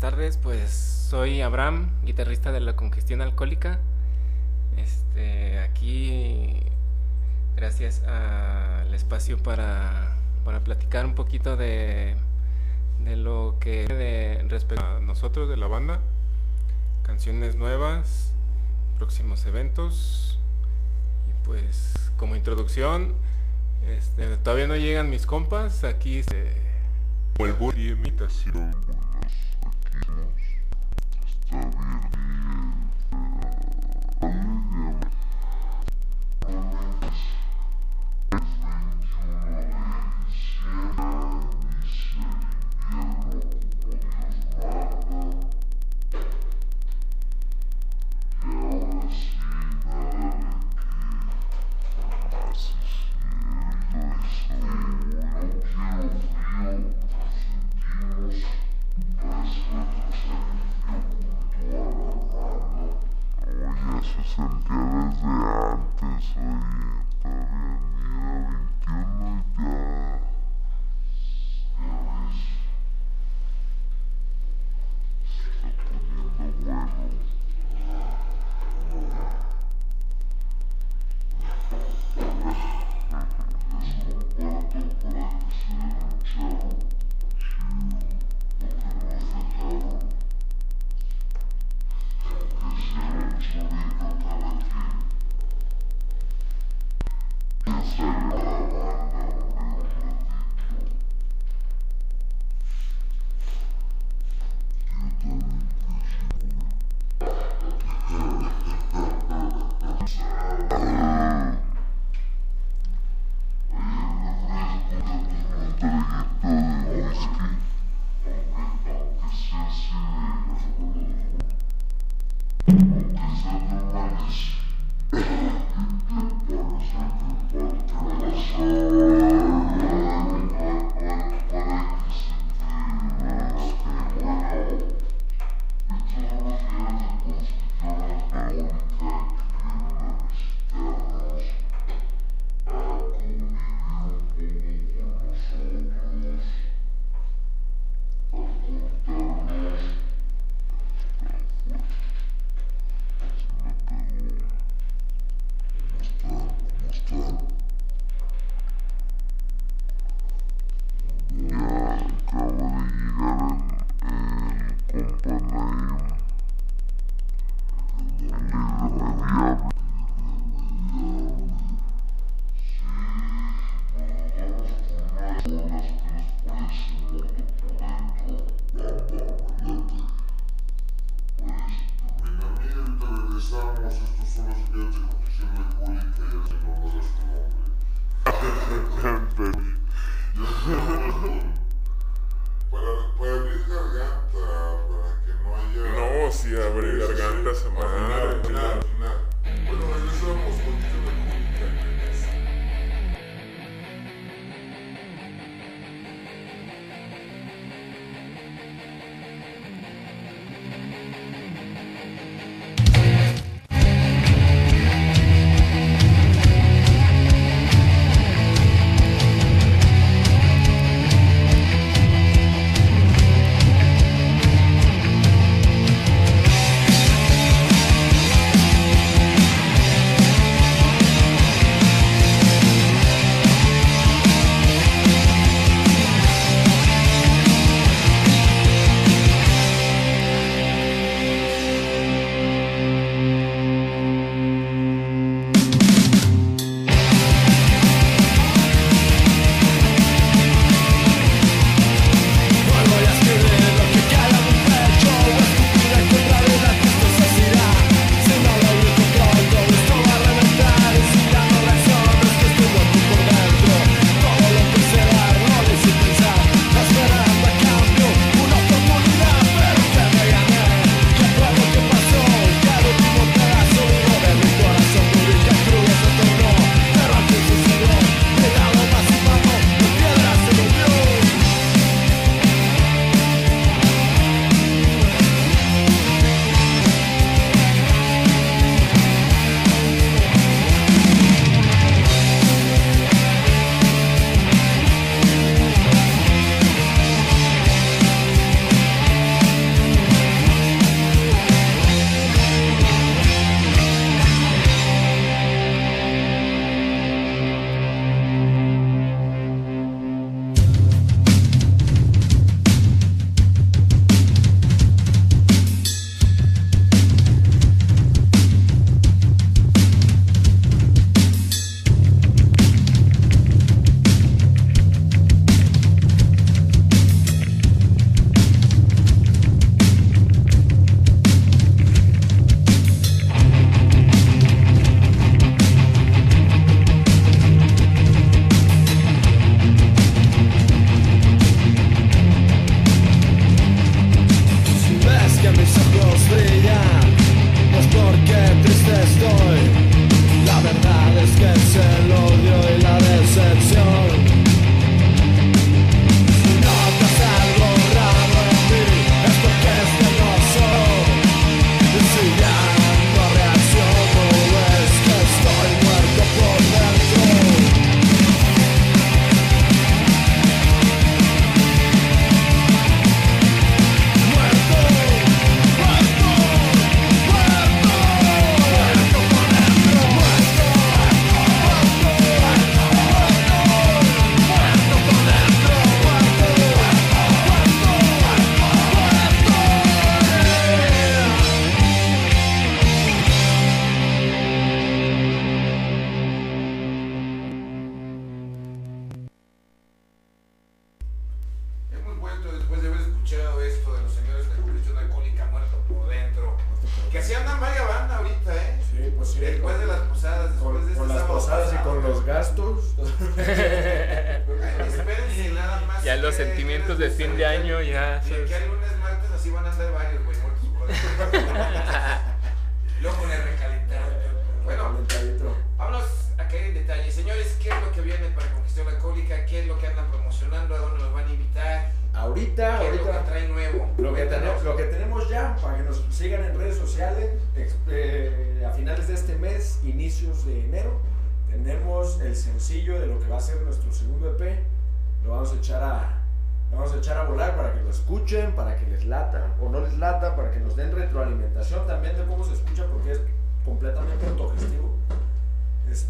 Buenas tardes. Pues soy Abraham, guitarrista de la Congestión Alcohólica. Este, aquí, gracias al espacio para, para platicar un poquito de, de lo que de respecto a nosotros de la banda, canciones nuevas, próximos eventos. Y pues, como introducción, este, todavía no llegan mis compas. Aquí se. Como el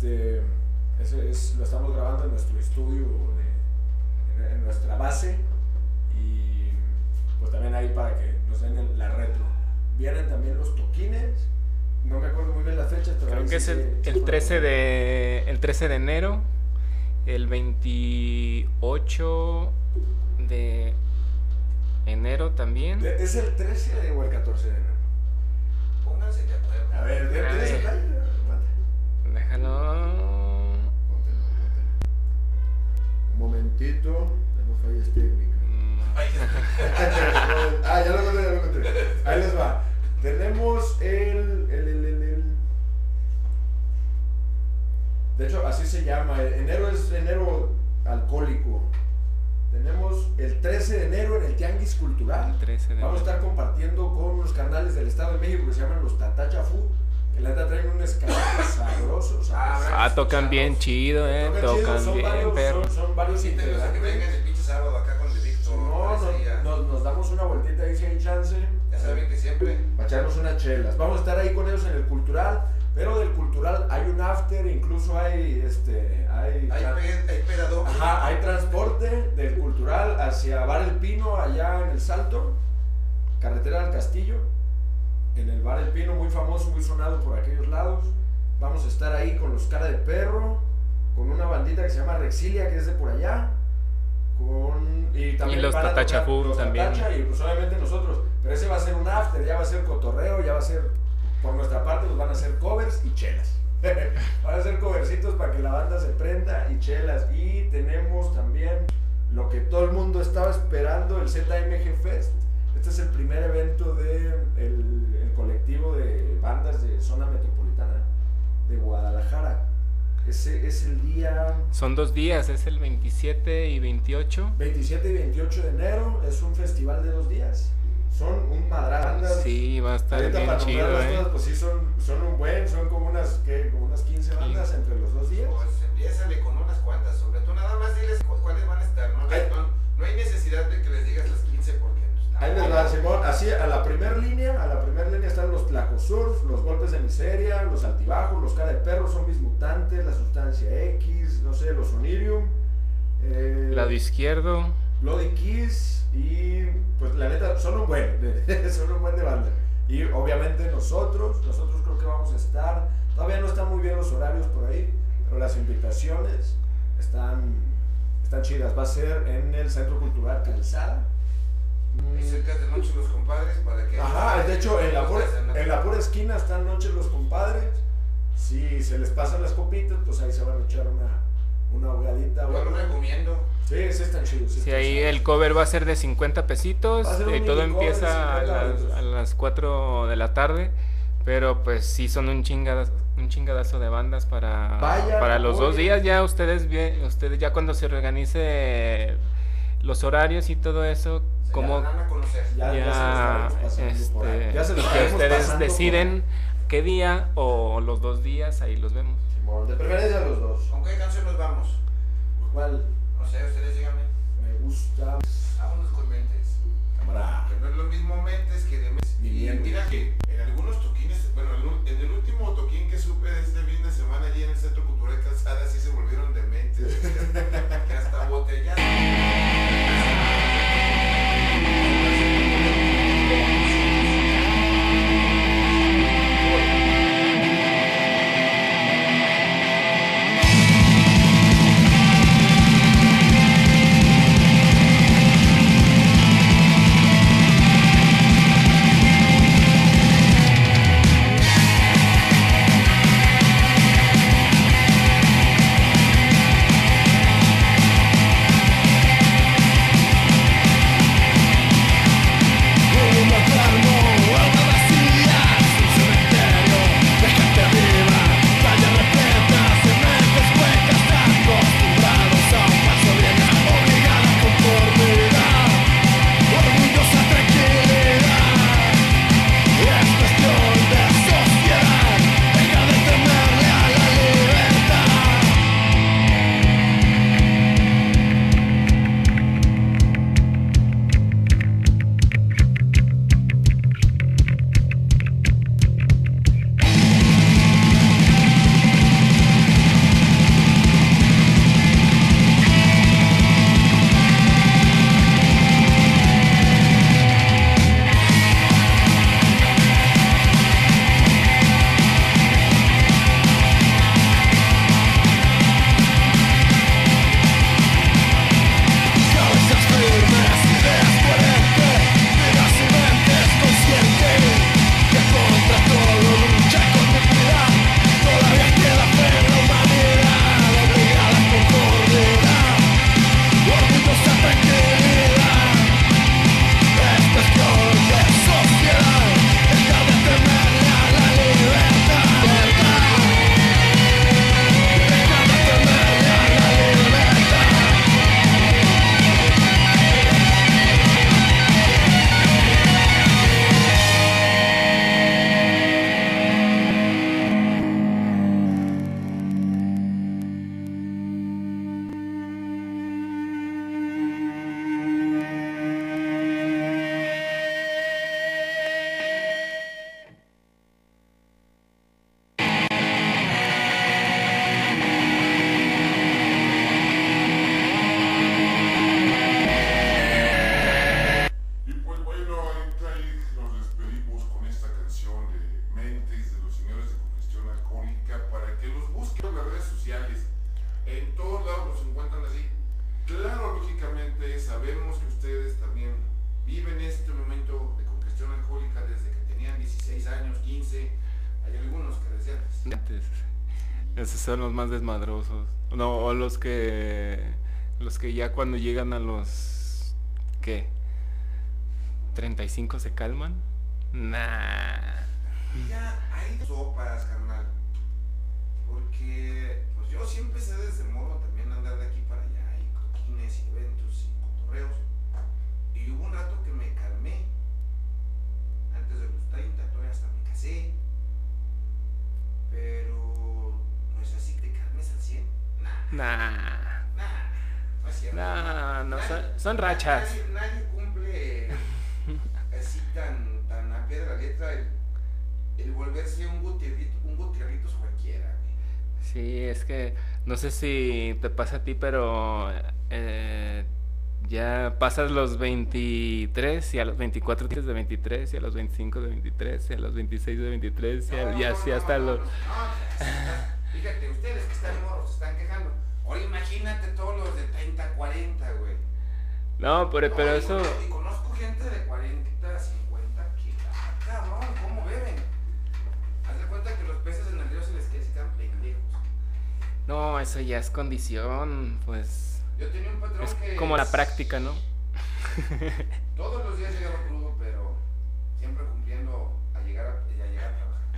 Este, es, es, lo estamos grabando en nuestro estudio, de, en, en, nuestra base. Y pues también ahí para que nos den la retro. Vienen también los toquines. No me acuerdo muy bien las fechas, pero creo que es el, el 13 de, el 13 de enero, el 28 de enero también. ¿Es el 13 o el 14 de enero? Pónganse de acuerdo. A ver, ¿el 13? momentito, tenemos fallas técnicas. Mm. Ah, ya lo encontré, ya lo encontré. Ahí les va. Tenemos el, el, el, el, De hecho, así se llama. Enero es enero alcohólico. Tenemos el 13 de enero en el Tianguis Cultural. El 13 de Vamos a estar compartiendo con los canales del Estado de México que se llaman los Tatacha Food que la neta traen un escalante sabroso. sabroso. Ah, tocan bien chido, eh. Tocan bien, perro. Son, son varios integrantes. vengan el pinche sábado acá con el de Víctor. No, no, nos, nos damos una vueltita ahí si hay chance. Ya saben que siempre. Para echarnos unas chelas. Vamos a estar ahí con ellos en el cultural. Pero del cultural hay un after, incluso hay este. Hay, Hay, hay. Ajá, hay transporte del cultural hacia Bar El Pino, allá en el Salto, carretera del Castillo, en el Bar El Pino, muy famoso, muy sonado por aquellos lados. Vamos a estar ahí con los cara de perro, con una bandita que se llama Rexilia, que es de por allá. Con, y también los Food los también. Tatacha y pues obviamente nosotros. Pero ese va a ser un after, ya va a ser cotorreo, ya va a ser, por nuestra parte, pues van a ser covers y chelas. van a ser covercitos para que la banda se prenda y chelas. Y tenemos también lo que todo el mundo estaba esperando, el ZMG Fest. Es el día Son dos días, es el 27 y 28. 27 y 28 de enero. Es un festival de dos días. Son un madral. bandas. Sí, va a estar Ahorita bien para chido, eh. todas, pues sí, son, son un buen, son como unas, ¿qué? Como unas 15 bandas entre los dos días. Pues empiézale con unas cuantas, sobre todo nada más diles cu- cuáles van a estar, ¿no? No, no hay necesidad de que Ahí les va, Simón. Así, a la primer línea, a la primera línea están los Tlacosurs, los golpes de miseria, los altibajos, los cara de perro, zombies mutantes, la sustancia X, no sé, los Sonirium. Eh, Lado izquierdo. Bloody Kiss y pues la neta son un buen, son un buen de banda. Y obviamente nosotros, nosotros creo que vamos a estar, todavía no están muy bien los horarios por ahí, pero las invitaciones están, están chidas. Va a ser en el Centro Cultural Calzada. Y cerca de noche los compadres para que. Ajá, de hecho en la, pura, en la pura esquina están noches los compadres. Si se les pasan las copitas, pues ahí se van a echar una, una ahogadita. Yo lo recomiendo. Sí, sí están chidos. sí Sí, ahí chidos. el cover va a ser de 50 pesitos. Y todo cover de empieza a 50 las, a las 4 de la tarde. Pero pues sí son un chingadazo, un chingadazo de bandas para, para los dos días. Ya ustedes, bien- ustedes ya cuando se organice los horarios y todo eso, Como. Ya, ya, ya, se este, Ya se los que estaremos ustedes por deciden qué día o los dos días, ahí los vemos. Simón, de preferencia los dos. ¿Con qué canción nos vamos? ¿Cuál No sé, ustedes díganme. me gusta? Vámonos con Mentes. Cámara. Que no es lo mismo Mentes que de Mentes. Y mira que en algunos toquines, bueno, en el último toquín que supe de este fin de semana allí en el Centro Cultural Calzada, sí se volvieron dementes. que son los más desmadrosos. No, o los que. Los que ya cuando llegan a los. ¿Qué? ¿35 se calman? Nah. Ya hay sopas, carnal. Porque pues yo siempre sé desde morro también andar de aquí para allá y coquines y eventos y cotorreos. Y hubo un rato que me calmé. Antes de los 30, todavía hasta me casé. Pero Nah, Nah. No es cierto. No, no, Nadie- son, son rachas. Nadie, nadie cumple así tan, tan a pie de la letra el, el volverse un Gutierrito, un Gutierritos cualquiera. güey. Sí, es que no sé si te pasa a ti, pero eh, ya pasas los 23 y a los 24 tienes de 23 y a los 25 de 23 y a los 26 de 23 y, a- No, y así no, hasta no, los... Fíjate, ustedes que están morros se están quejando. Ahora imagínate todos los de 30, 40, güey. No, pero, No, eso... Y conozco gente de 40, 50 que, ah, cabrón, ¿cómo beben? Haz de cuenta que los peces en el río se les quedan pendejos. No, eso ya es condición, pues... Yo tenía un patrón Es que... como la práctica, ¿no? Todos los días llegaba crudo, pero siempre cumpliendo a llegar a, a llegar a trabajar.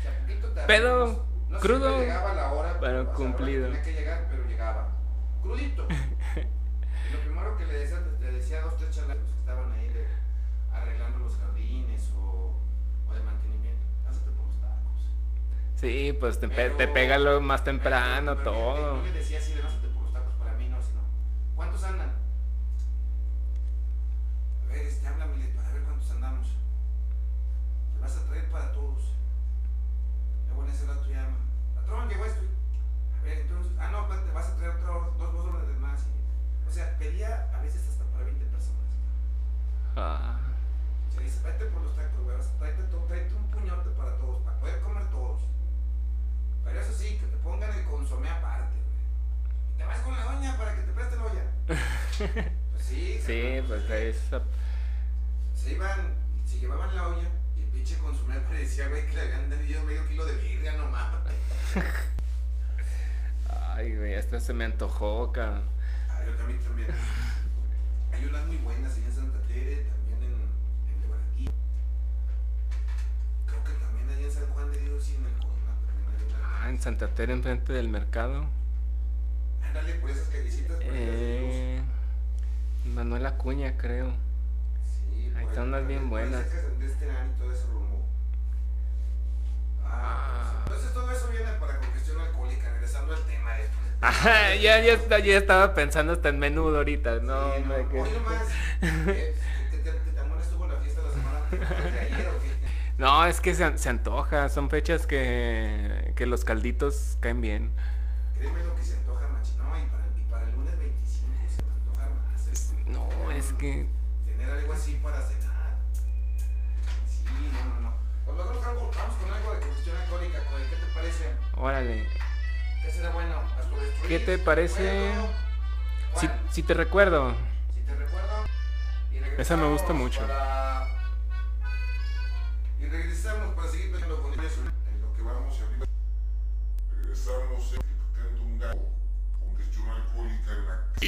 O sea, poquito tarde. Pedo, no- crudo, llegaba a la hora, pero cumplido. Tenía que llegar, pero llegaba. Crudito. y lo primero que le decía, le decía a dos, tres chalacos que estaban ahí de, arreglando los jardines o, o de mantenimiento. Pásate por los tacos. Sí, pues te, pe- Pero- te pega lo más temprano, pero- pero todo. No le decía así de pásate por los tacos para mí, no, sino. ¿Cuántos andan? A ver, este, háblame para ver cuántos andamos. Te vas a traer para todos. En ese rato ya. Patrón, llegó esto. A ver, entonces. Ah, no, te vas a traer otro, dos de más. y- o sea, pedía a veces hasta para 20 personas. Ah, Se dice, vete por los tacos, güey. Tráete, tráete un puñote para todos, para poder comer todos. Pero eso sí, que te pongan el consomé aparte, güey. Y te vas con la doña para que te preste la olla. Pues sí, sí, pues es... Se iban, se llevaban la olla pinche consomé parecía, güey, que le habían vendido medio kilo de birria nomás. Ay, güey, esto se me antojó, cabrón. Ah, yo también también. Hay unas muy buenas ahí en Santa Tere, también en, en Lebarquí. Creo que también ahí en San Juan de Dios y en el Colima también hay una. Ah, en Santa Tere, enfrente del mercado. Ándale por esas callecitas por allá. Eh, Manuel Acuña, creo. Están unas bien buenas. de este año y todo ese rumbo. Ah, pues, entonces todo eso viene para congestión alcohólica, regresando al tema después. Ajá, ya, ya, ya estaba pensando hasta en menudo ahorita. No, Sí, que- nomás, ¿qué, qué, qué, qué tan buena estuvo la fiesta la semana de ayer o qué? No, es que se, se antoja. Son fechas que, que los calditos caen bien. Créeme lo que se antoja, machi. No, y para, y para el lunes 25 se va a antojar más. es- No, es que. Algo así para cenar. Sí, no, no, no. Pues mejor vamos vamos con algo de congestión alcohólica, Coy. ¿Qué te parece? Órale. ¿Qué será bueno? ¿Qué te parece? Si, si te recuerdo. Si te recuerdo. Y Esa me gusta mucho. para- Y regresamos para seguir peleando con eso. En lo que vamos a abrir. Regresamos ejecutando un gato. Congestión alcohólica en la casa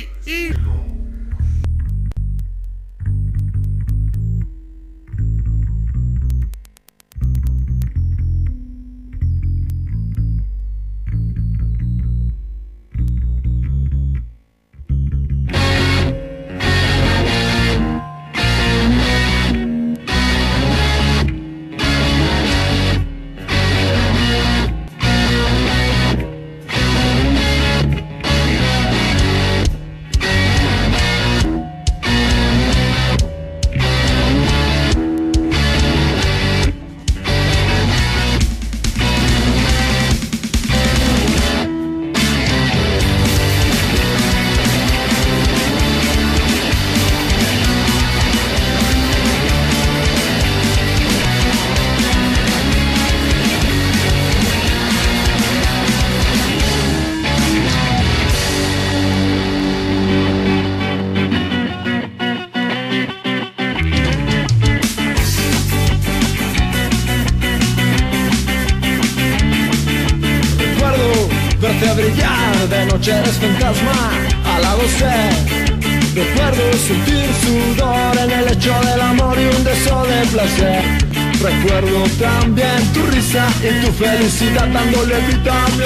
y tu felicidad dándole vida mi.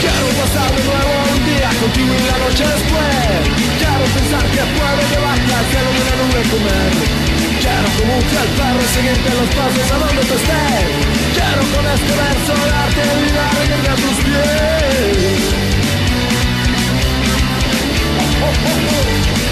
Quiero pasar de nuevo un día contigo y la noche después Quiero pensar que puedo llevarte al cielo y una nube comer Quiero como un perro seguirte los pasos a donde tú estés Quiero con este verso darte vida entre tus pies Oh, oh, oh.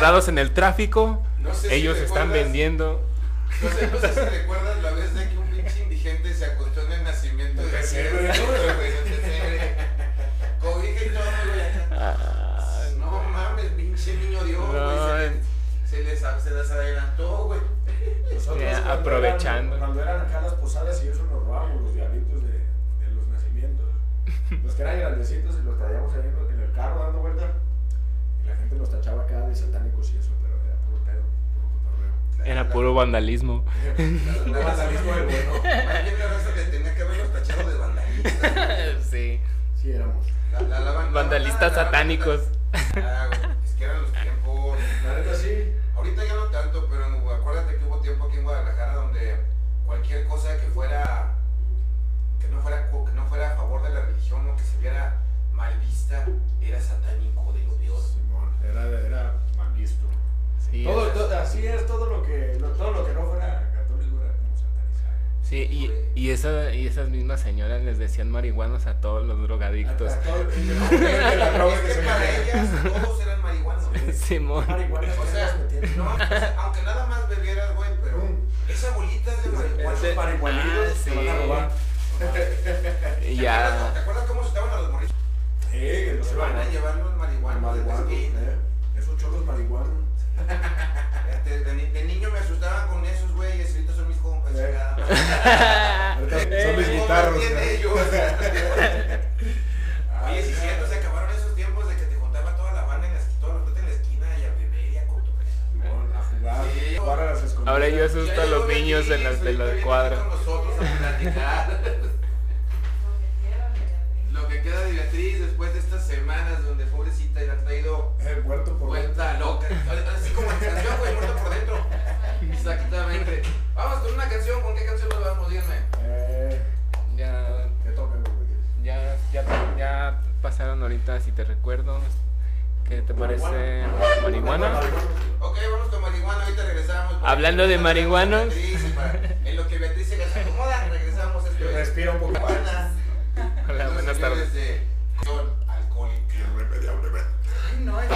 Atorados en el tráfico, No sé si ellos están recuerdas- vendiendo. No sé, no sé si recuerdas la vez de que un pinche indigente se acostó en el nacimiento de ¿no? güey. Cobija y todo, güey. No mames, pinche niño Dios, No, güey. Se, se les, se les adelantó, güey. Nosotros cuando aprovechando. eran- cuando eran acá las posadas y eso nos robábamos los diablitos de, de los nacimientos. Los que eran grandecitos y los traíamos ahí en el carro dando vuelta. Y la gente nos tachaba acá de satánicos y eso, pero era puro pedo, puro cotorreo. Era puro vandalismo. Puro vandalismo del bueno. La raza que tenía que haberlos tachado de vandalistas. sí. Sí éramos. La- la- la banda- Vandalistas satánicos. Ah, güey, es que eran los tiempos. La neta sí. Ahorita ya no tanto, pero en- acuérdate que hubo tiempo aquí en Guadalajara donde cualquier cosa que fuera que no fuera co- que no fuera a favor de la religión o que se viera mal vista era satánico de lo peor. Simón, era, era mal visto. Sí, Todo, era- todo- así es, todo lo que, lo- todo lo que no fuera católico era como satanizado. sí, y, y, esa, y esas mismas señoras les decían marihuanos a todos los drogadictos. A- a todo- independientemente de la droga Es que que se para ellas todos eran marihuanos. Simón. Marihuana O sea, no, o sea, aunque nada más bebieras, güey, pero esa bolita es de marihuana. Esos marihuanitos Ah, te van a sí. robar. Y ¿Te ya. acuerdas- ¿Te acuerdas cómo se estaban a los morritos? Eh, que se van a llevarnos marihuana. Marihuana. Eh. Esos cholos marihuana. Este, de, de, de, niño me asustaban con esos, güey. Escritos son mis compas. Eh. son mis guitarros. ellos? Oye, si cierto, se acabaron esos tiempos de que te juntaba toda la banda en la, toda la, en la esquina y a beber y a comer. A jugar. Sí. Jugar a las escondidas. Ahora yo asusto a los niños en las, de la cuadra. Con nosotros a platicar. Que queda de Beatriz después de estas semanas donde pobrecita ya ha traído Eh, muerto por vuelta loca. Así como la canción, güey, muerto por dentro. Exactamente. Vamos con una canción. ¿Con qué canción nos vamos? Díganme. Eh, Ya, que tomen, güey. ya, ya, ya pasaron ahorita, si te recuerdo. ¿Qué te parece? ¿Marihuana? Ok, vamos con marihuana. Ahorita regresamos. Hablando de marihuanos. Beatriz, para- En lo que Beatriz se acomoda, regresamos. Respira un poco. Marihuana. Hola, buenas señores tardes. de Son Alcohólica. Irremediablemente. Ay, no, es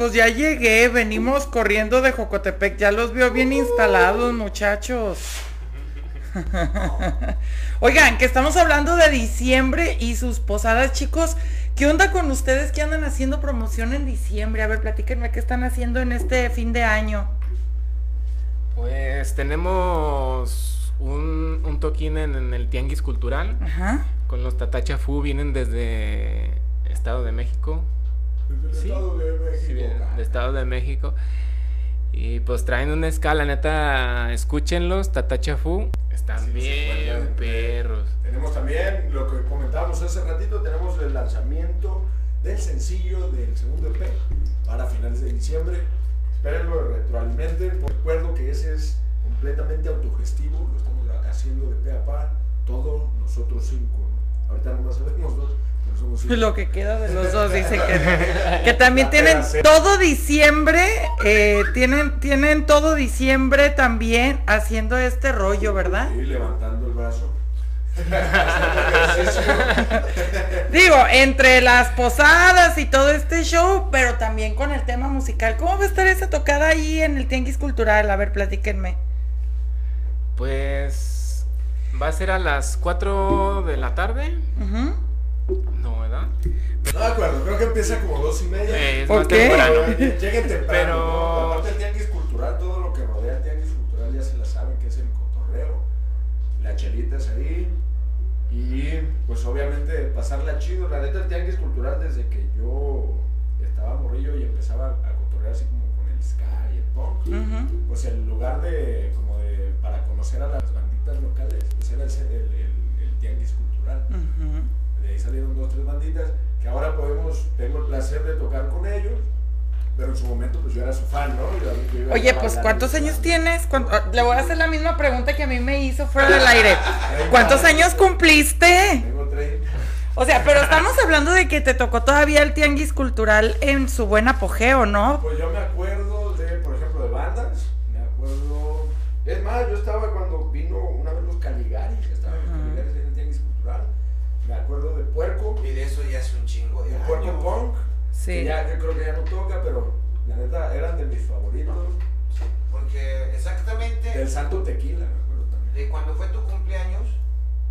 Pues ya llegué, venimos corriendo de Jocotepec. Ya los veo bien instalados, muchachos. Oigan, que estamos hablando de diciembre y sus posadas, chicos. ¿Qué onda con ustedes que andan haciendo promoción en diciembre? A ver, platíquenme qué están haciendo en este fin de año. Pues tenemos un, un toquín en, en el Tianguis Cultural Ajá. con los Tatachafu, vienen desde Estado de México. Desde el Sí, Estado de México. Sí, Estado de México. Y pues traen una escala, neta, escúchenlos, Tatachafu. Están Sí, bien perros. Tenemos también lo que comentábamos hace ratito, tenemos el lanzamiento del sencillo del segundo EP para finales de diciembre. Espérenlo, retroalimenten. Recuerdo que ese es completamente autogestivo, lo estamos haciendo de pe a pa, todos nosotros cinco. ¿no? Ahorita nomás sabemos dos, somos. Lo que queda de los dos dice que, que también La tienen todo diciembre, eh, tienen, tienen todo diciembre también haciendo este rollo, ¿verdad? Sí, levantando el brazo. Digo, entre las posadas y todo este show, pero también con el tema musical. ¿Cómo va a estar esa tocada ahí en el Tianguis Cultural? A ver, platíquenme. Pues va a ser a las 4 de la tarde. No, ¿verdad? No me acuerdo, creo que empieza como dos y media. Eh, es ¿Por más qué? temprano. Lleguen temprano. Pero- ¿no? Aparte el tianguis cultural, todo lo que rodea el tianguis cultural ya se la saben que es el cotorreo. La chelita es ahí. Y pues obviamente pasarla chido. La neta el tianguis cultural desde que yo estaba morrillo y empezaba a cotorrear así como con el ska y el punk. Ujú. Pues el lugar de como de para conocer a las banditas locales, pues era el, el- el- el tianguis cultural. De ahí salieron dos, tres banditas que ahora podemos, tengo el placer de tocar con ellos. Pero en su momento, pues yo era su fan, ¿no? Yo- yo iba Oye, pues ¿cuántos años tienes? ¿Cuánto- ah, Le voy a hacer la misma pregunta que a mí me hizo fuera del aire. ¿Cuántos años cumpliste? Tengo 30. O sea, pero estamos hablando de que te tocó todavía el tianguis cultural en su buen apogeo, ¿no? Pues yo me acuerdo de, por ejemplo, de bandas. Me acuerdo. Es más, yo estaba cuando Puerco Punk. Sí. Que ya, yo creo que ya no toca, pero la neta eran de mis favoritos. Porque exactamente Del Santo Tequila, me acuerdo también. de cuando fue tu cumpleaños,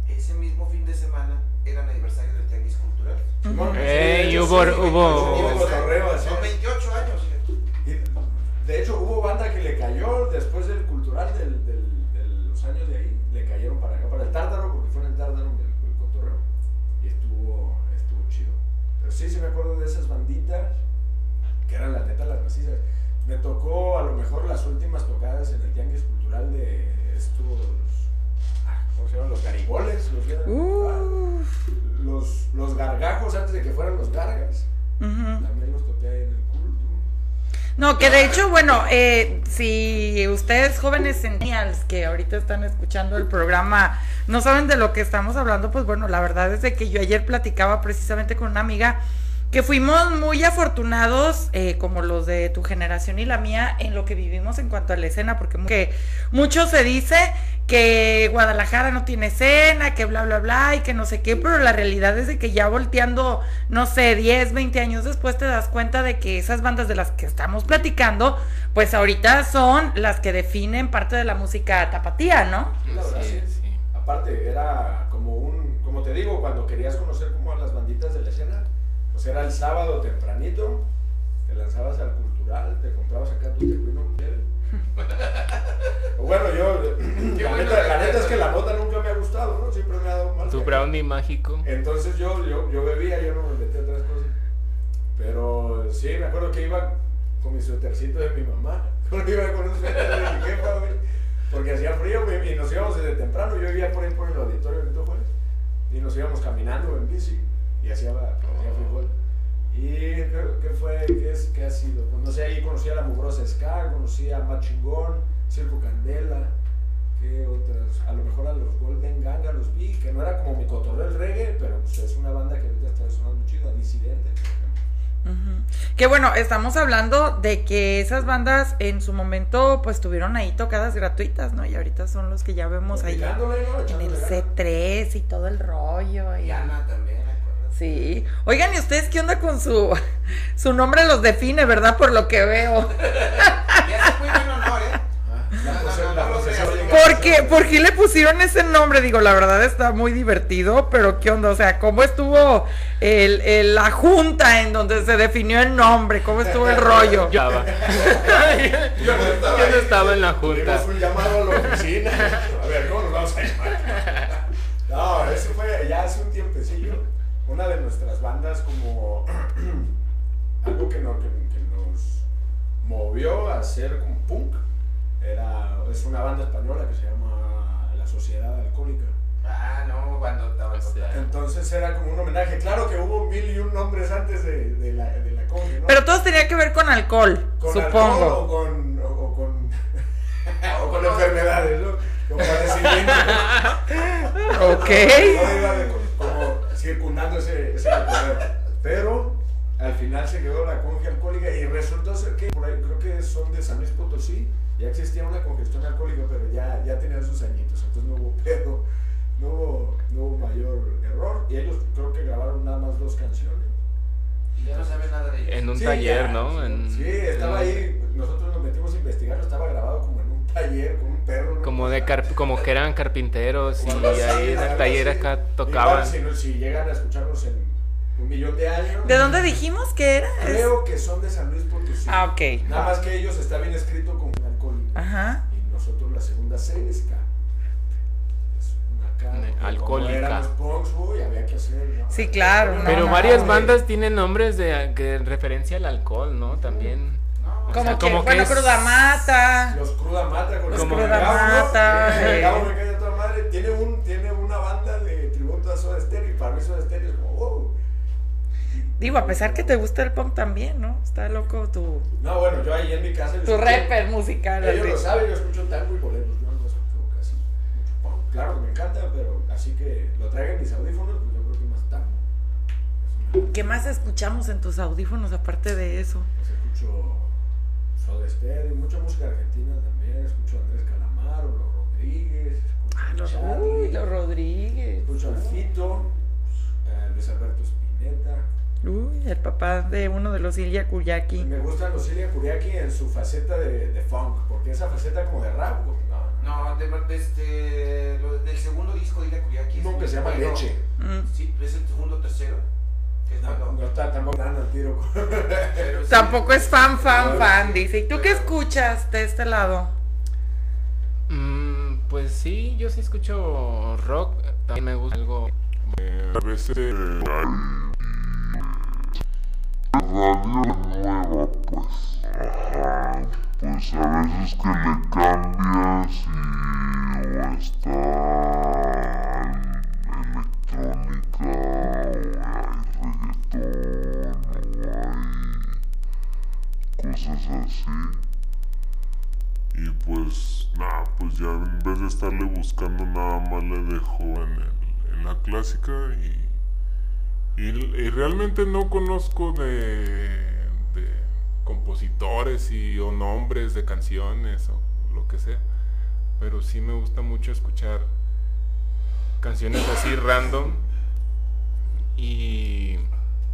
ese mismo fin de semana era el aniversario del Tianguis Cultural. Eh, hecho, hubo- sí, hubo- hubo cotorreo, así. Son 28 años. Y, de hecho, hubo banda que le cayó después del cultural del, del- de los años de ahí. Le cayeron para acá, para el Tártaro, porque fue en el Tártaro Pero sí, sí me acuerdo de esas banditas, que eran la neta las macizas. Me tocó a lo mejor las últimas tocadas en el Tianguis Cultural de estos. ah, ¿Cómo se llaman? Los garigoles. Los, Uh, los, los gargajos antes de que fueran los gargas. También los toqué ahí en el. No, que de hecho, bueno, eh, si ustedes jóvenes centennials que ahorita están escuchando el programa no saben de lo que estamos hablando, pues bueno, la verdad es de que yo ayer platicaba precisamente con una amiga que fuimos muy afortunados, eh, como los de tu generación y la mía, en lo que vivimos en cuanto a la escena, porque que mucho se dice que Guadalajara no tiene escena, que bla, bla, bla, y que no sé qué, pero la realidad es de que ya volteando, no sé, 10, 20 años después te das cuenta de que esas bandas de las que estamos platicando, pues ahorita son las que definen parte de la música tapatía, ¿no? La verdad, Sí, sí. sí. Aparte, era como un, como te digo, cuando querías conocer como a las banditas de la escena, pues era el sábado tempranito, te lanzabas al cultural, te comprabas acá tu tecuino miel. O bueno, yo, la, bueno neta, la neta es que la nota nunca me ha gustado, ¿no? Siempre me ha dado mal. Tu brownie mágico. Entonces yo, yo, yo bebía, yo no me metí a otras cosas. Pero sí, me acuerdo que iba con mi suétercito de mi mamá. iba con un suéter de mi jefa, güey. Porque hacía frío güey, y nos íbamos desde temprano. Yo vivía por ahí por el auditorio Benito Juárez. Y nos íbamos caminando en bici. Y hacía, hacía frijol. ¿Y qué, qué fue? ¿Qué, es, ¿Qué ha sido? Pues no sé, ahí conocí a la mugrosa Ska, conocí a Machingón, Circo Candela. ¿Qué otras? A lo mejor a los Golden Ganga los vi, que no era como mi cotorreo el reggae, pero pues es una banda que ahorita está sonando chido, a Disidente, por ejemplo. Ujú. Que bueno, estamos hablando de que esas bandas en su momento pues tuvieron ahí tocadas gratuitas, ¿no? Y ahorita son los que ya vemos ahí ¿no? en el Echándole ganas. C3 y todo el rollo. y- Y Ana también. Sí. Oigan, ¿y ustedes qué onda con su su nombre los define, verdad? Por lo que veo. ¿eh? Ah, llega ¿Por qué, ser- ¿Por qué le pusieron ese nombre? Digo, la verdad está muy divertido, pero ¿qué onda? O sea, ¿cómo estuvo el, el- la junta en donde se definió el nombre? ¿Cómo estuvo el rollo? Yo estaba. Yo no estaba Yo no ahí. estaba en la junta. Un llamado a la oficina. A ver, ¿cómo nos vamos a llamar? No, eso fue ya hace un tiempecillo. Una de nuestras bandas como algo que, no- que- que nos movió a hacer como punk. Era, es una banda española que se llama La Sociedad Alcohólica. Ah, no, cuando estaba O sea, Entonces era como un homenaje. Claro que hubo mil y un nombres antes de, de la, de la conga, ¿no? Pero todo tenía que ver con alcohol, con supongo. alcohol o con, o, o con, o con enfermedades, ¿no? Con padecimientos. Ok. Iba de- como circundando ese, ese. Pero al final se quedó la conge alcohólica y resultó ser que por ahí creo que son de San Luis Potosí. Ya existía una congestión alcohólica, pero ya, ya tenían sus añitos, entonces no hubo pedo, no hubo, no hubo mayor error. Y ellos creo que grabaron nada más dos canciones. Ya no sabe nada de ellos. En un Sí, taller, ya, ¿no? sí, En- sí, estaba ahí, nosotros nos metimos a investigarlo, estaba grabado como en un taller con un perro. ¿no? Como de car- como que eran carpinteros y ahí en el taller así. acá tocaban. si, si llegan a escucharnos en un millón de años. ¿De dónde dijimos que era? Creo que son de San Luis Potosí. Ah, ok. Nada más que ellos está bien escrito con alcohólico. Ajá. Y nosotros la segunda C es K. Porque alcohólica. Como punks, uy, había que hacer. ¿no? Sí, claro, no, Pero no, varias no. bandas tienen nombres de, en referencia al alcohol, ¿no? También. No, O Como sea, que, como que bueno, es- Cruda Mata. Los Cruda Mata con Los el Cruda Gabo, Mata, El eh. Me cae a toda madre. Tiene, un, tiene una banda de tributo a Soda Stereo y para mí Soda Stereo es como, wow. Digo, a pesar que te gusta el punk también, ¿no? Está loco tu, No, bueno, yo ahí en mi casa. tu rapper musical. Ellos así. lo saben, yo escucho tango y boleros, yo no escucho casi mucho punk. Claro que me encanta, pero así que lo traigan mis audífonos, pues yo creo que más tango. Me- ¿Qué más escuchamos en tus audífonos aparte de eso? Pues escucho Soda Stereo, mucha música argentina también, escucho a Andrés Calamaro, Los Rodríguez, escucho Ah, a los, Charlie, uy, los Rodríguez. escucho al Fito, eh, Luis Alberto Spinetta. Uy, el papá de uno de los Ilya Kuyaki. Me gustan los Ilya Kuriaki en su faceta de, de funk, porque esa faceta como de rap, pues, no, No, de, de este, lo- del segundo disco de Ila Kuriaki. uno que se llama. Leche. Mm. Sí, es el segundo o tercero. No, está tampoco tan al tiro. Pero sí. Tampoco es fan, fan, fan, sí, dice. ¿Y tú qué escuchas de este lado? Mm, pues sí, yo sí escucho rock. También me gusta algo. A veces eh, radio nueva, pues. Ajá. Pues a veces que le cambias y o está Y pues nada, pues ya en vez de estarle buscando nada más le dejo en, la clásica y, y, y realmente no conozco de, de compositores y o nombres de canciones o lo que sea, pero sí me gusta mucho escuchar canciones así random y,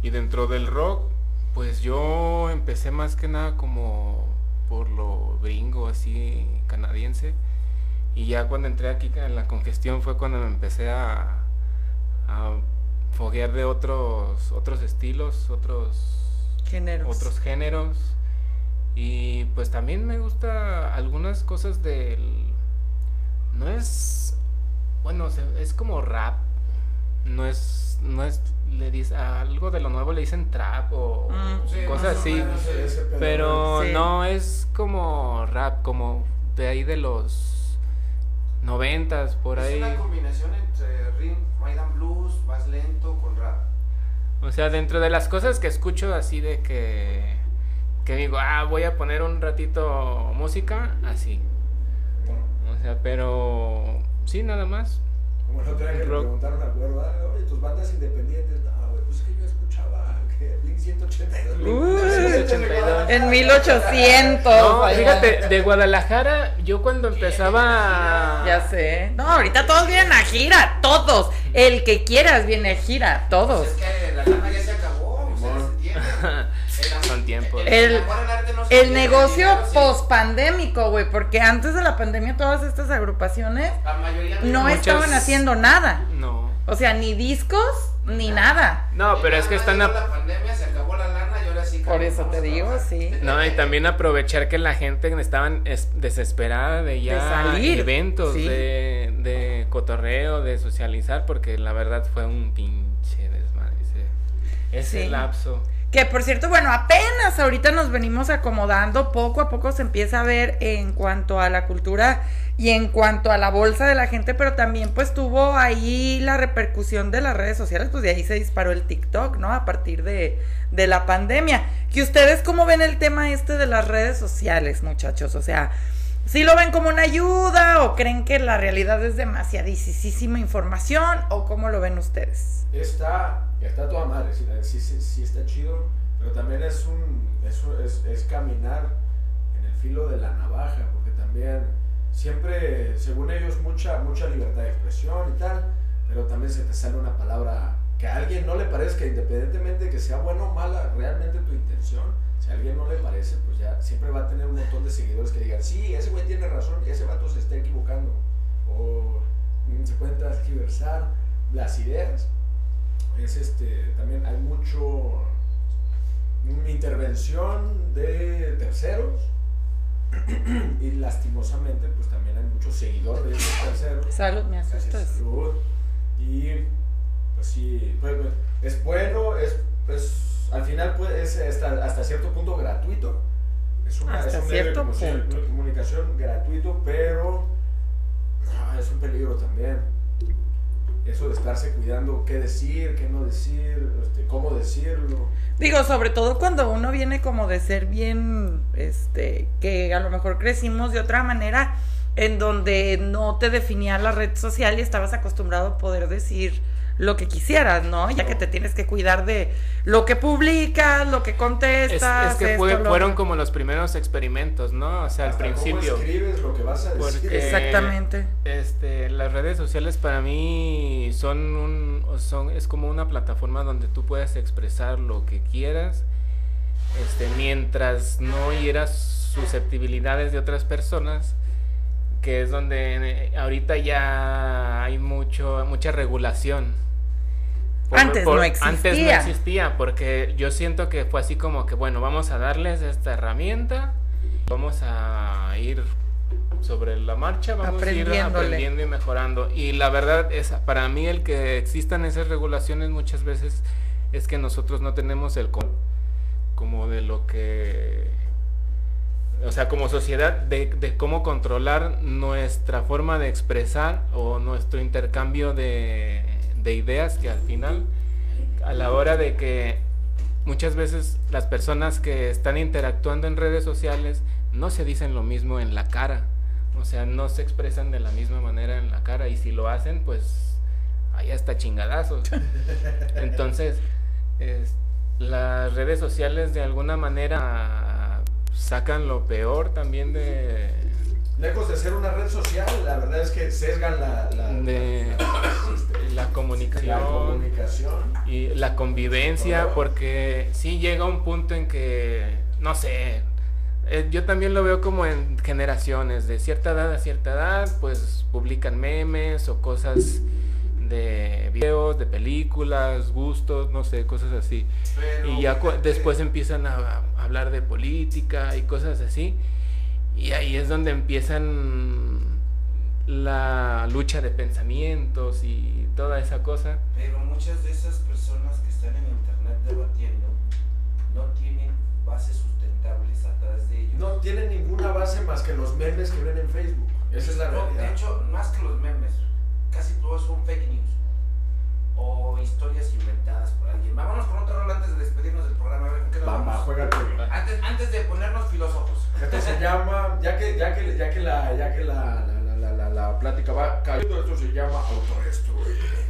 y dentro del rock pues yo empecé más que nada como por lo gringo, así canadiense. Y ya cuando entré aquí en la congestión fue cuando me empecé a, a foguear de otros, otros estilos, otros, Géneros. otros géneros. Y pues también me gusta algunas cosas del... No es... Bueno, es como rap. No es... No es... Le dice, a algo de lo nuevo le dicen trap o Mm. Sí, cosas así. Pero Sí. no es como rap, como de ahí de los noventas, por Es ahí. una combinación entre rhythm, and blues, más lento con rap. O sea, dentro de las cosas que escucho así de que, que digo, ah, voy a poner un ratito música, así. Bueno, O sea, pero sí, nada más. Como el otro día que le preguntaron al güero, "Ah, oye, tus bandas independientes, no, güey, pues es que yo escuchaba que Blink 182. Blink Uy, 182. En 1800. No, fíjate, de Guadalajara, yo cuando empezaba... Ya sé. No, ahorita todos vienen a gira, todos. El que quieras viene a gira, todos. Pues es que la lana ya se acabó, ustedes Simón. entienden. El am- Son tiempos. El- El negocio dinero sí. post-pandémico, güey, porque antes de la pandemia todas estas agrupaciones no Muchas- estaban haciendo nada. No. O sea, ni discos, ni nada. No, pero es que están... Llegó a- la pandemia, se acabó la lana y ahora sí. Por eso te digo, trabajar. sí. No, y también aprovechar que la gente estaban es- desesperada de ya salir, eventos, sí. de, de cotorreo, de socializar, porque la verdad fue un pinche desmadre ese, ese Sí. lapso. Que por cierto, bueno, apenas ahorita nos venimos acomodando, poco a poco se empieza a ver en cuanto a la cultura y en cuanto a la bolsa de la gente, pero también pues tuvo ahí la repercusión de las redes sociales, pues de ahí se disparó el TikTok, ¿no? A partir de, de la pandemia. Que ustedes cómo ven el tema este de las redes sociales, muchachos, o sea, ¿sí lo ven como una ayuda o creen que la realidad es demasiadísima información o cómo lo ven ustedes? Está, está toda madre, sí, sí, sí, está chido, pero también es un, es, es, es caminar en el filo de la navaja, porque también siempre, según ellos, mucha, mucha libertad de expresión y tal, pero también se te sale una palabra que a alguien no le parezca, independientemente de que sea buena o mala realmente tu intención, si a alguien no le parece, pues ya siempre va a tener un montón de seguidores que digan, sí, ese güey tiene razón, ese vato se está equivocando, o mm, se pueden transgiversar las ideas es este también hay mucho una intervención de terceros y lastimosamente pues también hay muchos seguidores de esos terceros Salud, me asustas. salud. y pues sí pues, pues, es bueno es, es- al final pues es hasta, hasta cierto punto gratuito. Es, una, Hasta es un medio de comunicación gratuito pero ah, es un peligro también. Eso de estarse cuidando qué decir, qué no decir, este, cómo decirlo. Digo, sobre todo cuando uno viene como de ser bien, este, que a lo mejor crecimos de otra manera, en donde no te definía la red social y estabas acostumbrado a poder decir lo que quisieras, ¿no? Ya que te tienes que cuidar de lo que publicas, lo que Es, contestas. es que esto, fue- fueron como los primeros experimentos, ¿no? O sea, al Hasta principio. ¿Cómo escribes lo que vas a decir? Porque- Exactamente. Este, las redes sociales para mí son un, o son, es como una plataforma donde tú puedes expresar lo que quieras, este, mientras no hieras susceptibilidades de otras personas, que es donde eh, ahorita ya hay mucho, mucha regulación. Antes no Antes no existía. existía, porque yo siento que fue así como que, bueno, vamos a darles esta herramienta, vamos a ir sobre la marcha, vamos a ir aprendiendo y mejorando. Y la verdad es, para mí el que existan esas regulaciones muchas veces es que nosotros no tenemos el con- como de lo que o sea, como sociedad, de, de cómo controlar nuestra forma de expresar o nuestro intercambio de, de ideas que al final, a la hora de que muchas veces las personas que están interactuando en redes sociales no se dicen lo mismo en la cara, o sea, no se expresan de la misma manera en la cara y si lo hacen, pues ahí está chingadazos. Entonces, es- las redes sociales de alguna manera sacan lo peor también de, Lejos de ser una red social, la verdad es que sesgan la, la, de la- la comunicación. la comunicación. y la convivencia, porque sí llega un punto en que, no sé, eh, yo también lo veo como en generaciones, de cierta edad a cierta edad, pues publican memes o cosas de videos, de películas, gustos, no sé, cosas así. Pero Y ya después empiezan a, a hablar de política y cosas así. Y ahí es donde empiezan la lucha de pensamientos y toda esa cosa. Pero muchas de esas personas que están en internet debatiendo no tienen bases sustentables atrás de ellos. No tienen ninguna base más que los memes que ven en Facebook. Esa es la No, realidad. de hecho, más que los memes, casi todos son fake news o historias inventadas por alguien. Vámonos con otro rol antes de despedirnos del programa. A ver, ¿con qué nos Bamba, vamos? juega el juego. Antes, antes de ponernos filósofos. Esto se llama, ya que, ya que, ya que la, ya que la, la, la, la, la, la plática va cayendo, esto se llama autodestruir.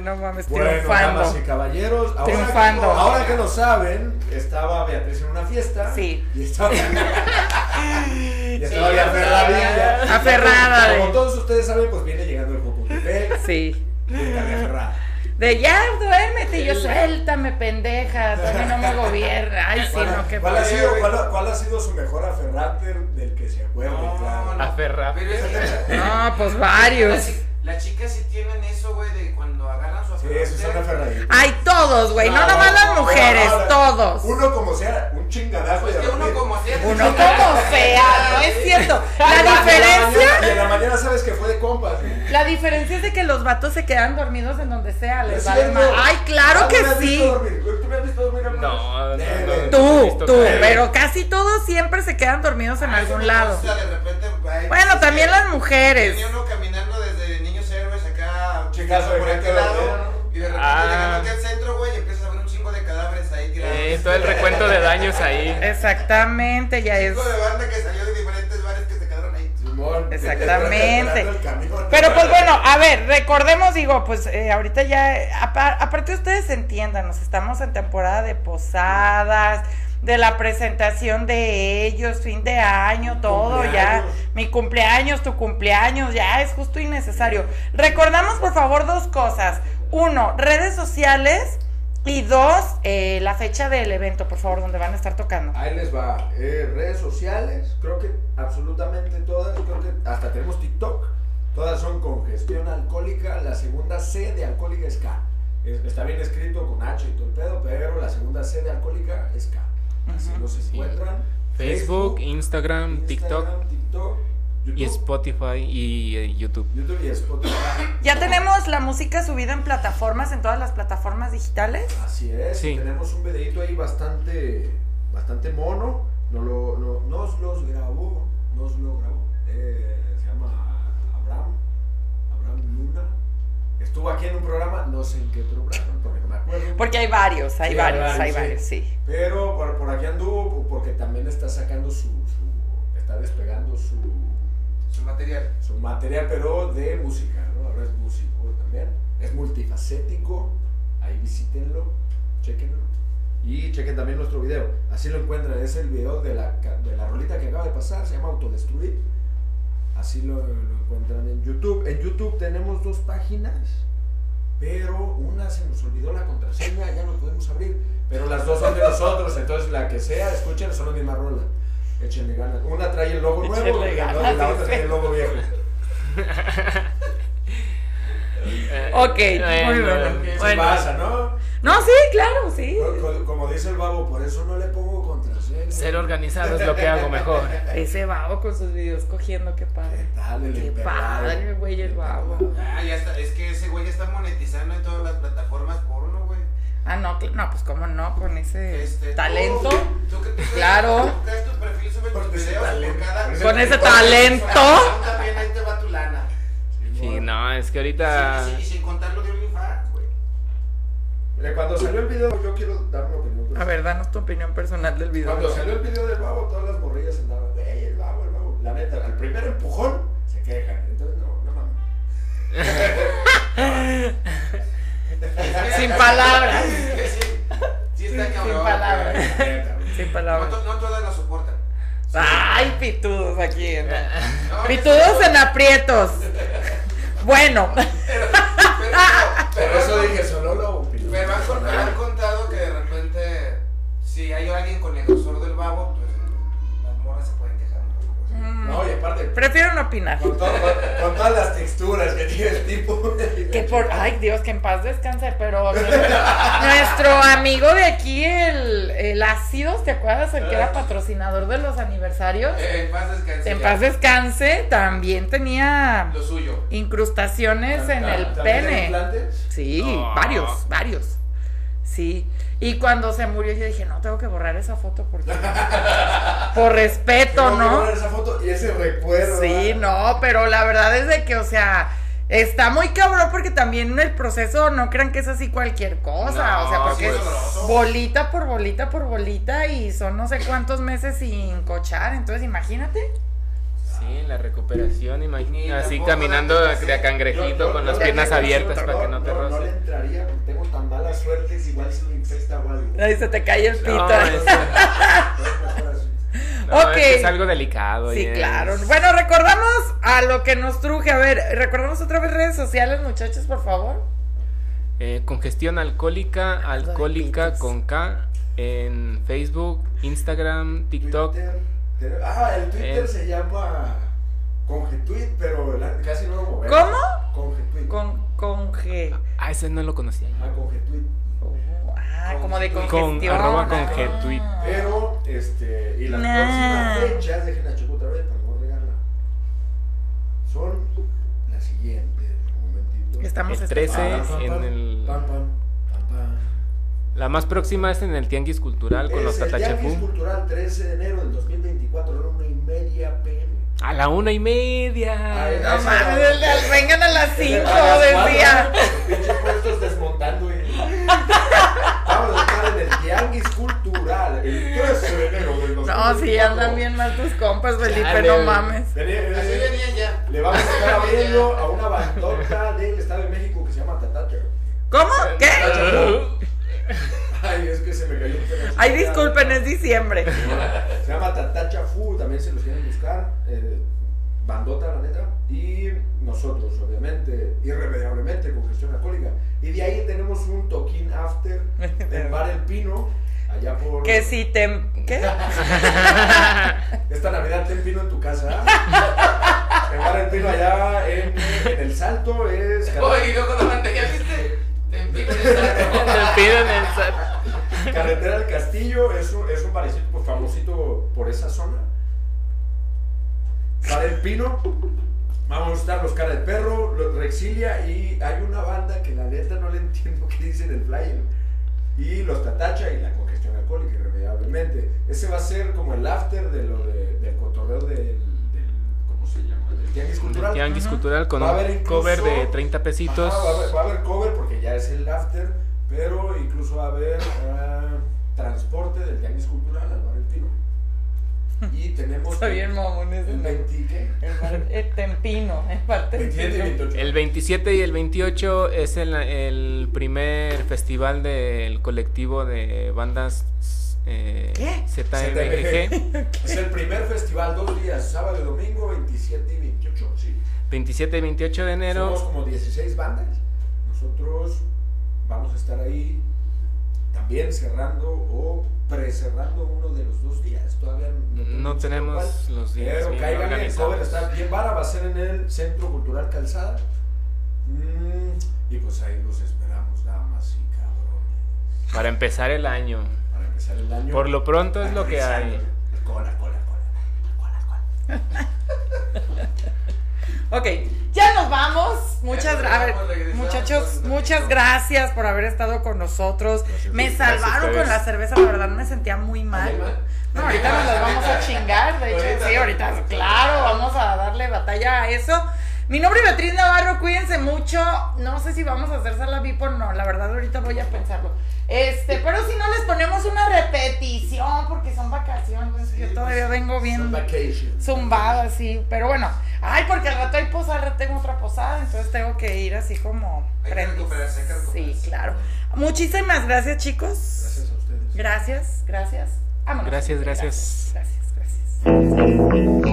No mames, Bueno, triunfando. damas y caballeros, ahora, Triunfando. Que, ahora que lo saben, estaba Beatriz en una fiesta. Sí. Y estaba, y estaba Sí. Aferrada de- Como todos ustedes saben, pues viene llegando el Jocotepec. Sí. Y aferrada. De ya, duérmete. Y yo, suéltame, pendeja. A mí no me gobierna. Ay, sí, ¿Cuál, no, qué cuál ha padre. sido, cuál, ha- cuál ha sido su mejor aferrate del que se acuerde? No, claro? no. No, pues varios. Las chicas sí tienen eso, güey, de cuando agarran su Sí, aferrate. esos son aferraditos. Ay, todos, güey. No nomás las mujeres, todos. Uno como sea, un chingadazo Pues de que uno como sea. Uno como sea, no es cierto. La diferencia, Y en la mañana sabes que fue de compas. güey. la diferencia es de que los vatos se quedan dormidos en donde sea, les Es vale. Ay, claro que ¿me has sí. ¿Tú me has visto dormir alguna No, no, no, no. Tú, tú, pero casi todos siempre se quedan dormidos en Ah, eso algún lado. de Bueno, también las mujeres. Venía uno caminando de por gente aquel lado, y de repente Ah. llegando aquí al centro, güey, y empiezas a ver un chingo de cadáveres ahí tirados. Eh, todo el recuento de daños ahí. Exactamente, ya es. Chingo de banda que salió de diferentes bares que se quedaron ahí. Simón. Exactamente. Pero pues bueno, a ver, recordemos, digo, pues eh, ahorita ya, apa- aparte ustedes entiendan, nos estamos en temporada de posadas, de la presentación de ellos, fin de año, todo ya, mi cumpleaños, tu cumpleaños, ya es justo y necesario. Recordamos por favor dos cosas. Uno, redes sociales y dos, eh, la fecha del evento, por favor, donde van a estar tocando. Ahí les va. Eh, redes sociales, creo que absolutamente todas, creo que hasta tenemos TikTok. Todas son congestión alcohólica. La segunda C de alcohólica es K. Es- está bien escrito con H y todo el pedo, pero la segunda C de alcohólica es K. Así Ujú. los encuentran. Facebook, Instagram, TikTok Instagram, TikTok, y YouTube, Spotify y eh, YouTube. YouTube y Spotify. Ya tenemos la música subida en plataformas, en todas las plataformas digitales. Así es, Sí. tenemos un videito ahí bastante, bastante mono. Nos, lo, no- nos los grabó, nos lo grabó. Eh, se llama Abraham, Abraham Luna. Estuvo aquí en un programa, no sé en qué programa, porque no me acuerdo. Porque hay varios, hay Sí, varios, hay sí. varios, sí. Pero por, por aquí anduvo, porque también está sacando su, su- está despegando su, Su material. su material, pero de música, ¿no? Ahora es músico también, es multifacético, ahí visítenlo, chequenlo. Y chequen también nuestro video, así lo encuentran, es el video de la, de la rolita que acaba de pasar, se llama Autodestruir. Así lo, lo encuentran en YouTube. En YouTube tenemos dos páginas, pero una se nos olvidó la contraseña, ya no podemos abrir. Pero las dos son de nosotros, entonces la que sea, escuchen, son la misma rola. Échenle ganas. Una trae el logo nuevo Échenle y la, ganas, la otra dice. trae el logo viejo. Ok, muy bueno, bueno. ¿Qué Bueno. pasa, no? No, sí, claro, sí. Co- co- Como dice el babo, por eso no le pongo contraseña. Ser organizado es lo que hago mejor. Ese babo con sus videos cogiendo, qué ¿Qué padre. tal el Qué padre, güey, el babo. Ah, ya está. Es que ese güey ya está monetizando en todas las plataformas porno, güey. Ah, no, no, pues cómo no, con ese Este, talento. tú- tú que- tú que- Claro. tú creas tu perfil, sube Con tus ese videos talento. por cada... Con ese Con ese por- talento. por- También ahí te va tu lana. Sí, no, es que ahorita. Sí, sí, y sin contar lo de OnlyFans, Cuando salió el video, yo quiero dar una opinión. A personal. ver, danos tu opinión personal del video. Cuando salió el video del babo, todas las morrillas andaban, ¡ey, el babo, el babo! La neta, al primer empujón se quejan. Entonces, no, no mames. Sin palabras. Sí, sí, sí está Sin cabrón. palabras. güey. Neta, güey. Sin No, palabras. to- no todas la soportan. Ay, pitudos aquí. ¿no? No, Pitudos en aprietos. Bueno, Pero, pero, pero, Por eso dije, solo lo personal. han contado que de repente, si hay alguien con el grosor del babo, pues aparte, prefiero no opinar. con, todo- con- con todas las texturas que tiene el tipo. Que por, ay Dios, que en paz descanse, pero nuestro, nuestro amigo de aquí, el, el Ácidos, ¿te acuerdas? El que era patrocinador de los aniversarios. Eh, en paz descanse. En ya. paz descanse, también tenía Lo suyo. incrustaciones en el ¿También pene. implantes? Sí, No. varios, varios. Sí. Y cuando se murió yo dije, no, tengo que borrar esa foto porque... Por respeto, ¿no? esa foto y ese recuerdo. Sí, ¿verdad? no, pero la verdad es de que, o sea, está muy cabrón porque también el proceso no crean que es así cualquier cosa, No, o sea, porque sí, es bolita por bolita por bolita y son no sé cuántos meses sin cochar, entonces imagínate. Sí, la recuperación, imagina. Así caminando de placer. cangrejito Yo- yo- con yo las piernas abiertas para que no te No, no le roce. entraría, porque tengo tan mala suerte, es igual si me infecta o algo. Ahí se te cae el pito. No, es, Entonces, mejor así. No, Ok. es que es algo delicado. Sí, claro. Bueno, recordamos a lo que nos truje. A ver, recordamos otra vez redes sociales, muchachos, por favor. Eh, congestión alcohólica, alcohólica con K en Facebook, Instagram, TikTok. Twitter, te- ah, el Twitter Eh. se llama Congetweet, pero la- casi no lo movemos. ¿Cómo? Congetweet. Con, con G. Ah, ese no lo conocía. Ah, Congetweet. Oh, ah, como de Con- congestión. arroba con Ah. G, tweet. Pero, este, y las Nah. próximas fechas, dejen la checo otra vez para no regarla, son las siguientes. Un momentito. Estamos El 13 Ah, pam, en pam, el... pam, pam, pam, pam. La más próxima es en el Tianguis Cultural con los Es el Tianguis Tatachafú. Cultural 13 de enero del 2024, a la una y media pm. A la una y media. Ay, No el- vengan a las 5, A las decía. los Pinches puestos desmontando. y- Vamos a estar en el Tianguis Cultural el 13 de enero del 2024. No, sí, andan bien mal tus compas, Felipe, Chale. no mames. Vení, vení, Así vení. venían ya. Le vamos a estar abriendo a una bandota del Estado de México que se llama Tatacha. ¿Cómo? ¿Qué? Ay, es que se me cayó un pedazo. Ay, disculpen, es diciembre. Se llama Tatacha Fu, también se los quieren buscar. eh, bandota, la neta. Y nosotros, obviamente, irremediablemente, con gestión alcohólica. Y de ahí tenemos un toquín after en Bar El Pino, allá por. Que si te... ¿Qué? Esta Navidad ten pino en tu casa. En Bar El Pino, allá en, en El Salto, es. Oye, y luego la mantequilla, ¿viste? Te empino en el. Te el Carretera del Castillo es un, es un barecito pues, famosito por esa zona. Para el Pino, vamos a estar los cara de perro, los Rexilia y hay una banda que la neta no le entiendo qué dice en el flyer. Y los Tatacha y la congestión alcohólica, irremediablemente. Ese va a ser como el after de lo de- del cotorreo del, del- ¿Cómo se llama? Del Tianguis Cultural. Tianguis Cultural con un haber cover incluso- de 30 pesitos. Ajá, va, a haber, va a haber cover porque ya es el after, pero incluso va a haber ah, transporte del Tianguis Cultural al Bar El Pino. Y tenemos Está bien, mamón, ese el nombre. 20, ¿qué? El Tempino, el bar 27 y Tempino. 28. El 27 y el 28 es el, el primer festival del colectivo de bandas eh, ¿Qué? ZMG. Es el primer festival, dos días, sábado y domingo, 27 y 28, sí. 27 y 28 de enero. Somos como 16 bandas. Nosotros vamos a estar ahí también cerrando o pre-cerrando uno de los dos días. Todavía No seguro tenemos los días Pero bien caigan, el organizados. cover está bien vara, va a ser en el Centro Cultural Calzada. Mm, y pues ahí los esperamos, damas y cabrones. Para empezar el año. Para empezar el año. Por lo pronto es lo que hay. Cola, cola, cola. Cola, cola. Ok, ya nos vamos. Muchas gracias. Muchachos, muchas gracias por haber estado con nosotros. me Gracias salvaron con la cerveza, la verdad me sentía muy mal. No, ahorita nos las vamos a chingar, de hecho, sí, ahorita, claro, vamos a darle batalla a eso. Mi nombre es Beatriz Navarro, cuídense mucho. No sé si vamos a hacer sala VIP o no, la verdad ahorita voy a pensarlo. Este, pero si no les ponemos una repetición porque son vacaciones, yo todavía vengo bien zumbada, sí, pero bueno, ay, porque al rato hay posada, tengo otra posada, entonces tengo que ir así como Hay que prendis. recuperarse, hay que Sí, claro. Muchísimas gracias, chicos. Gracias a ustedes. Gracias, gracias. Vámonos. Gracias, gracias. Gracias, gracias. gracias.